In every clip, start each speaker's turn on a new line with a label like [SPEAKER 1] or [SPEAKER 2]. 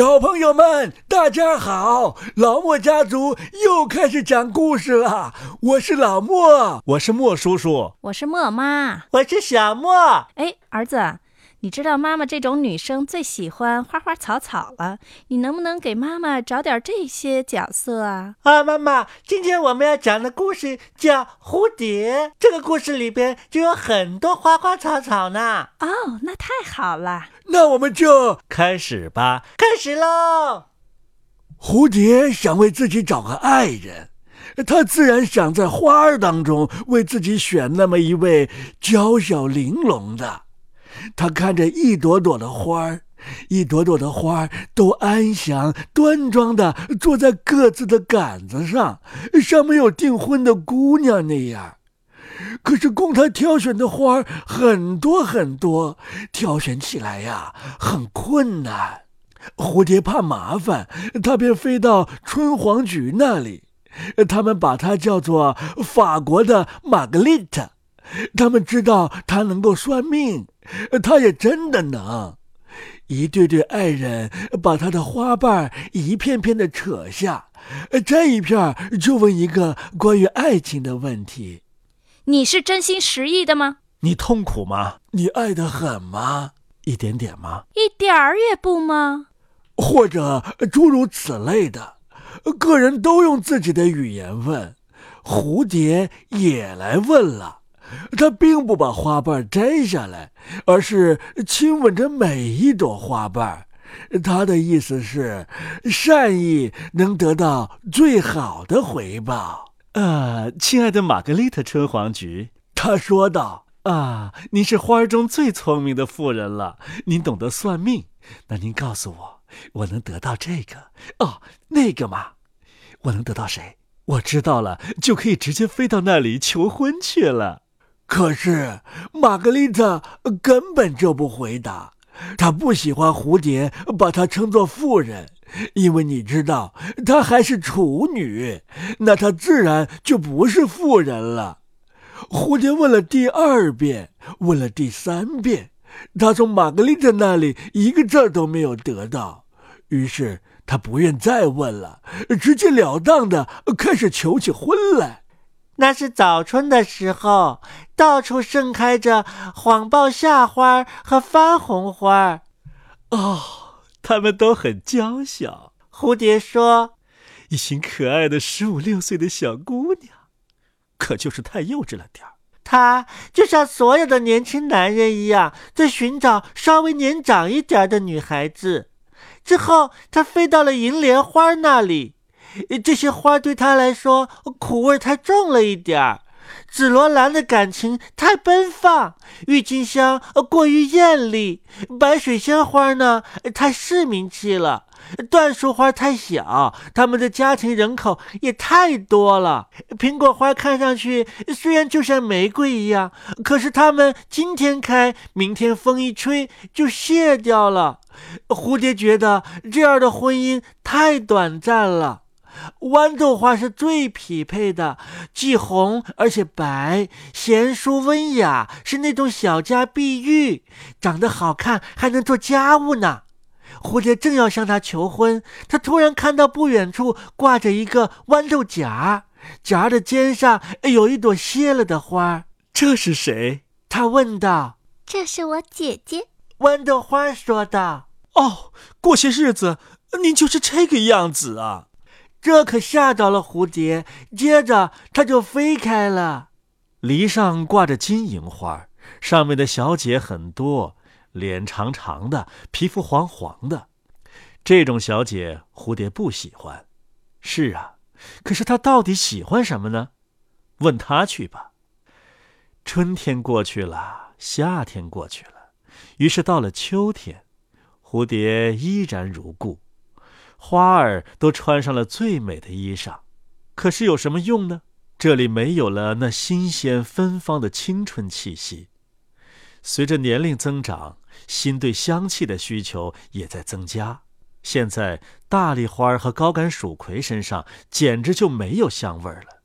[SPEAKER 1] 小朋友们，大家好！老莫家族又开始讲故事了。我是老莫，
[SPEAKER 2] 我是莫叔叔，
[SPEAKER 3] 我是莫妈，
[SPEAKER 4] 我是小莫。
[SPEAKER 3] 哎，儿子，你知道妈妈这种女生最喜欢花花草草了，你能不能给妈妈找点这些角色啊？
[SPEAKER 4] 啊，妈妈，今天我们要讲的故事叫《蝴蝶》，这个故事里边就有很多花花草草呢。
[SPEAKER 3] 哦，那太好了。
[SPEAKER 1] 那我们就
[SPEAKER 2] 开始吧，
[SPEAKER 4] 开始喽！
[SPEAKER 1] 蝴蝶想为自己找个爱人，他自然想在花儿当中为自己选那么一位娇小玲珑的。他看着一朵朵的花儿，一朵朵的花儿都安详端庄的坐在各自的杆子上，像没有订婚的姑娘那样。可是供他挑选的花很多很多，挑选起来呀很困难。蝴蝶怕麻烦，它便飞到春黄菊那里。他们把它叫做法国的玛格丽特。他们知道它能够算命，它也真的能。一对对爱人把他的花瓣一片片的扯下，这一片就问一个关于爱情的问题。
[SPEAKER 3] 你是真心实意的吗？
[SPEAKER 2] 你痛苦吗？
[SPEAKER 1] 你爱的很吗？
[SPEAKER 2] 一点点吗？
[SPEAKER 3] 一点儿也不吗？
[SPEAKER 1] 或者诸如此类的，个人都用自己的语言问。蝴蝶也来问了，它并不把花瓣摘下来，而是亲吻着每一朵花瓣。他的意思是，善意能得到最好的回报。
[SPEAKER 2] 呃，亲爱的玛格丽特春皇菊，
[SPEAKER 1] 他说道：“
[SPEAKER 2] 啊，您是花儿中最聪明的妇人了，您懂得算命。那您告诉我，我能得到这个？哦，那个吗？我能得到谁？我知道了，就可以直接飞到那里求婚去了。
[SPEAKER 1] 可是玛格丽特根本就不回答，她不喜欢蝴蝶把她称作妇人。”因为你知道她还是处女，那她自然就不是妇人了。蝴蝶问了第二遍，问了第三遍，他从玛格丽特那里一个字都没有得到，于是他不愿再问了，直截了当的开始求起婚来。
[SPEAKER 4] 那是早春的时候，到处盛开着谎报夏花和番红花。
[SPEAKER 2] 哦。它们都很娇小。
[SPEAKER 4] 蝴蝶说：“
[SPEAKER 2] 一群可爱的十五六岁的小姑娘，可就是太幼稚了点儿。
[SPEAKER 4] 她就像所有的年轻男人一样，在寻找稍微年长一点的女孩子。之后，她飞到了银莲花那里。这些花对她来说苦味太重了一点儿。”紫罗兰的感情太奔放，郁金香过于艳丽，白水仙花呢太市民气了，椴树花太小，他们的家庭人口也太多了。苹果花看上去虽然就像玫瑰一样，可是它们今天开，明天风一吹就谢掉了。蝴蝶觉得这样的婚姻太短暂了。豌豆花是最匹配的，既红而且白，贤淑温雅，是那种小家碧玉，长得好看，还能做家务呢。蝴蝶正要向她求婚，他突然看到不远处挂着一个豌豆荚，荚的尖上有一朵谢了的花。
[SPEAKER 2] 这是谁？
[SPEAKER 4] 他问道。
[SPEAKER 5] 这是我姐姐。
[SPEAKER 4] 豌豆花说道。
[SPEAKER 2] 哦，过些日子您就是这个样子啊。
[SPEAKER 4] 这可吓着了蝴蝶，接着它就飞开了。
[SPEAKER 2] 梨上挂着金银花，上面的小姐很多，脸长长的，皮肤黄黄的。这种小姐蝴蝶不喜欢。是啊，可是它到底喜欢什么呢？问他去吧。春天过去了，夏天过去了，于是到了秋天，蝴蝶依然如故。花儿都穿上了最美的衣裳，可是有什么用呢？这里没有了那新鲜芬芳的青春气息。随着年龄增长，心对香气的需求也在增加。现在，大丽花和高杆蜀葵身上简直就没有香味了。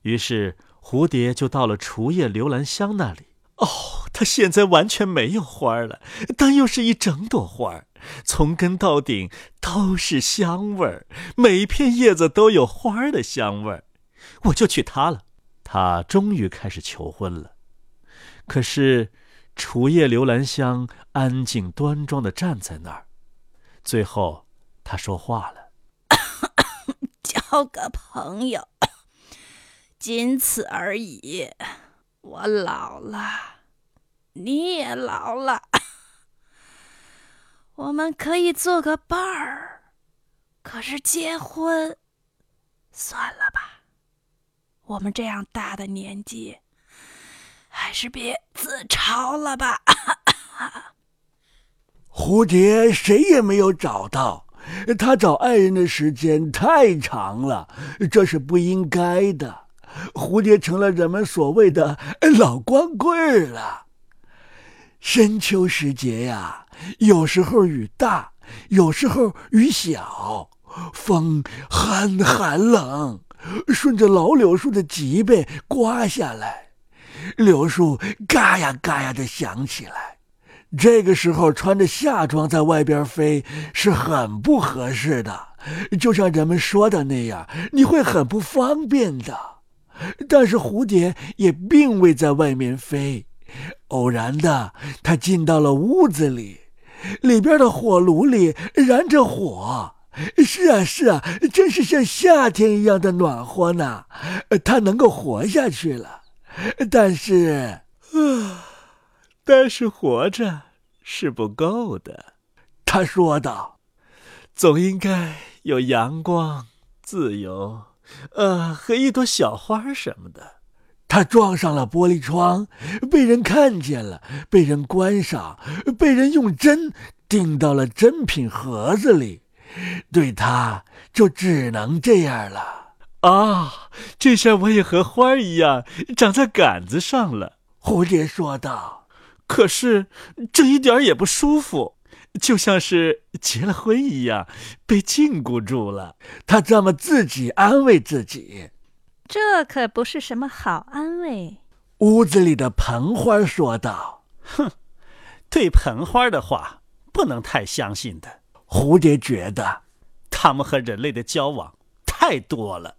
[SPEAKER 2] 于是，蝴蝶就到了雏叶留兰香那里。哦，它现在完全没有花了，但又是一整朵花。从根到顶都是香味儿，每一片叶子都有花的香味儿。我就娶她了。他终于开始求婚了。可是，除叶刘兰香安静端庄的站在那儿。最后，他说话了：“
[SPEAKER 3] 交个朋友，仅此而已。我老了，你也老了，我们可以做个伴儿。可是结婚，算了吧。我们这样大的年纪，还是别自嘲了吧。”
[SPEAKER 1] 蝴蝶谁也没有找到，他找爱人的时间太长了，这是不应该的。蝴蝶成了人们所谓的老光棍了。深秋时节呀，有时候雨大，有时候雨小，风很寒冷，顺着老柳树的脊背刮下来，柳树嘎呀嘎呀的响起来。这个时候穿着夏装在外边飞是很不合适的，就像人们说的那样，你会很不方便的。但是蝴蝶也并未在外面飞，偶然的，它进到了屋子里，里边的火炉里燃着火。是啊，是啊，真是像夏天一样的暖和呢。它能够活下去了，但是，啊。
[SPEAKER 2] 但是活着是不够的，
[SPEAKER 1] 他说道：“
[SPEAKER 2] 总应该有阳光、自由，呃，和一朵小花什么的。”
[SPEAKER 1] 他撞上了玻璃窗，被人看见了，被人关上，被人用针钉到了珍品盒子里，对他就只能这样了。
[SPEAKER 2] 啊，这下我也和花一样长在杆子上了。”
[SPEAKER 1] 蝴蝶说道。
[SPEAKER 2] 可是这一点也不舒服，就像是结了婚一样，被禁锢住了。
[SPEAKER 1] 他这么自己安慰自己，
[SPEAKER 3] 这可不是什么好安慰。
[SPEAKER 1] 屋子里的盆花说道：“
[SPEAKER 2] 哼，对盆花的话不能太相信的。”
[SPEAKER 1] 蝴蝶觉得，
[SPEAKER 2] 他们和人类的交往太多了。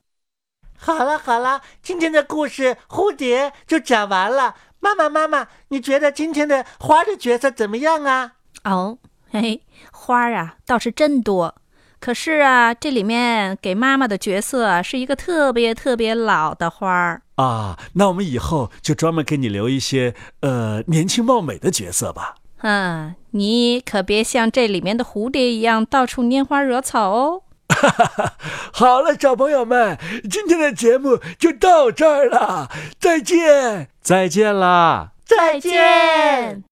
[SPEAKER 4] 好了好了，今天的故事蝴蝶就讲完了。妈妈，妈妈，你觉得今天的花的角色怎么样啊？
[SPEAKER 3] 哦，嘿嘿，花啊倒是真多。可是啊，这里面给妈妈的角色是一个特别特别老的花儿
[SPEAKER 2] 啊。那我们以后就专门给你留一些呃年轻貌美的角色吧。
[SPEAKER 3] 嗯，你可别像这里面的蝴蝶一样到处拈花惹草哦。
[SPEAKER 1] 哈哈，好了，小朋友们，今天的节目就到这儿了，再见，
[SPEAKER 2] 再见啦，
[SPEAKER 3] 再见。